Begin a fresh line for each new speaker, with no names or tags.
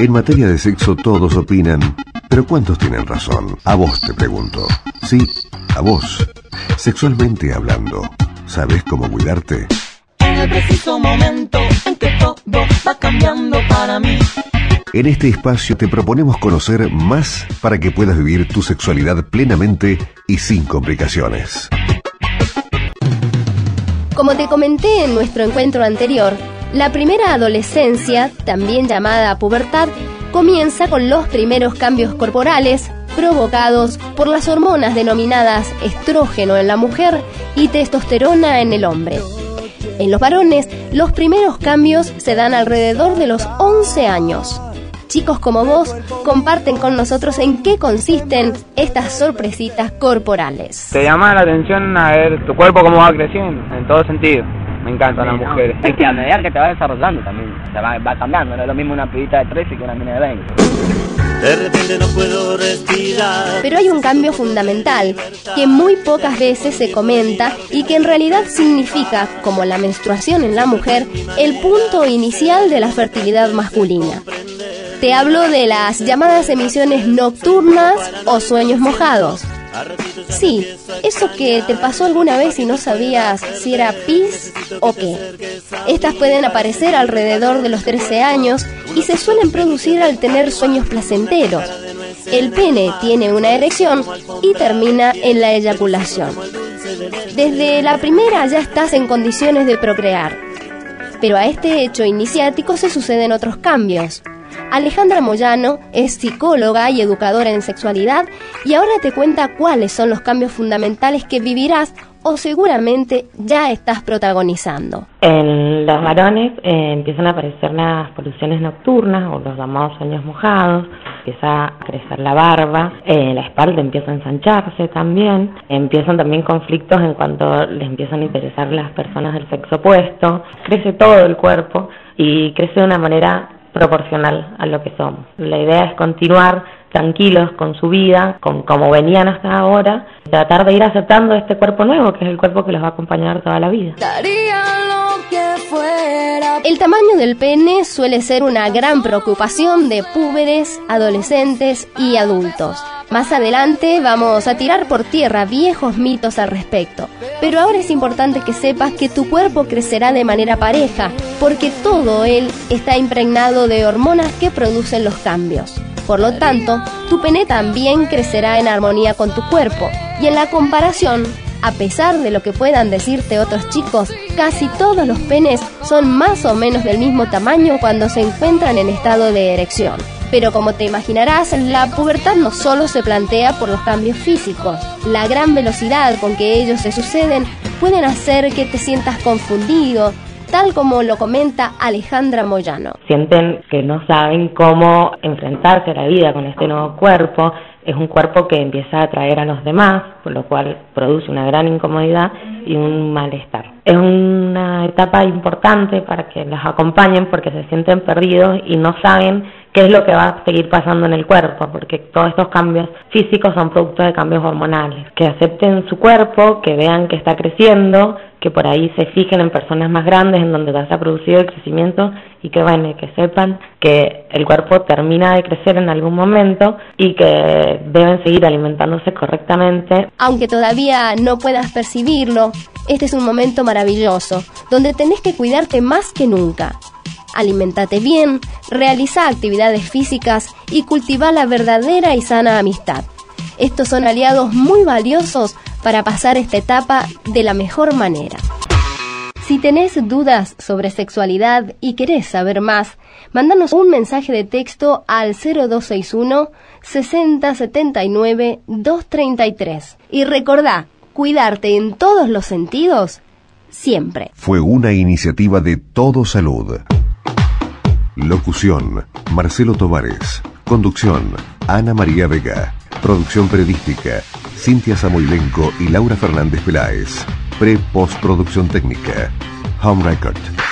En materia de sexo todos opinan, pero ¿cuántos tienen razón? A vos te pregunto. Sí, a vos. Sexualmente hablando, ¿sabes cómo cuidarte?
En el preciso momento en que todo va cambiando para mí.
En este espacio te proponemos conocer más para que puedas vivir tu sexualidad plenamente y sin complicaciones.
Como te comenté en nuestro encuentro anterior, la primera adolescencia, también llamada pubertad, comienza con los primeros cambios corporales provocados por las hormonas denominadas estrógeno en la mujer y testosterona en el hombre. En los varones, los primeros cambios se dan alrededor de los 11 años. Chicos como vos comparten con nosotros en qué consisten estas sorpresitas corporales.
Te llama la atención a ver tu cuerpo cómo va creciendo, en todo sentido. Me encantan las mujeres.
Es que a medida que te va desarrollando también, te va, va cambiando. No es lo mismo una pibita de 13 que una mina de 20.
De repente no puedo respirar.
Pero hay un cambio fundamental que muy pocas veces se comenta y que en realidad significa, como la menstruación en la mujer, el punto inicial de la fertilidad masculina. Te hablo de las llamadas emisiones nocturnas o sueños mojados. Sí, eso que te pasó alguna vez y no sabías si era pis o qué. Estas pueden aparecer alrededor de los 13 años y se suelen producir al tener sueños placenteros. El pene tiene una erección y termina en la eyaculación. Desde la primera ya estás en condiciones de procrear. Pero a este hecho iniciático se suceden otros cambios. Alejandra Moyano es psicóloga y educadora en sexualidad y ahora te cuenta cuáles son los cambios fundamentales que vivirás o seguramente ya estás protagonizando.
En los varones eh, empiezan a aparecer las poluciones nocturnas o los llamados sueños mojados, empieza a crecer la barba, eh, la espalda empieza a ensancharse también, empiezan también conflictos en cuanto les empiezan a interesar las personas del sexo opuesto, crece todo el cuerpo y crece de una manera proporcional a lo que somos. La idea es continuar tranquilos con su vida, con como venían hasta ahora, tratar de ir aceptando este cuerpo nuevo, que es el cuerpo que los va a acompañar toda la vida.
El tamaño del pene suele ser una gran preocupación de púberes, adolescentes y adultos. Más adelante vamos a tirar por tierra viejos mitos al respecto. Pero ahora es importante que sepas que tu cuerpo crecerá de manera pareja, porque todo él está impregnado de hormonas que producen los cambios. Por lo tanto, tu pene también crecerá en armonía con tu cuerpo. Y en la comparación, a pesar de lo que puedan decirte otros chicos, casi todos los penes son más o menos del mismo tamaño cuando se encuentran en estado de erección. Pero como te imaginarás, la pubertad no solo se plantea por los cambios físicos. La gran velocidad con que ellos se suceden pueden hacer que te sientas confundido, tal como lo comenta Alejandra Moyano.
Sienten que no saben cómo enfrentarse a la vida con este nuevo cuerpo, es un cuerpo que empieza a atraer a los demás, por lo cual produce una gran incomodidad y un malestar. Es una etapa importante para que los acompañen porque se sienten perdidos y no saben qué es lo que va a seguir pasando en el cuerpo, porque todos estos cambios físicos son producto de cambios hormonales. Que acepten su cuerpo, que vean que está creciendo, que por ahí se fijen en personas más grandes en donde se ha producido el crecimiento y que bueno, que sepan que el cuerpo termina de crecer en algún momento y que deben seguir alimentándose correctamente.
Aunque todavía no puedas percibirlo, este es un momento maravilloso, donde tenés que cuidarte más que nunca. Alimentate bien, realiza actividades físicas y cultiva la verdadera y sana amistad. Estos son aliados muy valiosos para pasar esta etapa de la mejor manera. Si tenés dudas sobre sexualidad y querés saber más, mándanos un mensaje de texto al 0261 6079 233. Y recordá, cuidarte en todos los sentidos, siempre.
Fue una iniciativa de Todo Salud. Locución, Marcelo Tovares. Conducción, Ana María Vega. Producción periodística, Cintia Samoilenco y Laura Fernández Peláez. Pre-postproducción técnica, Home Record.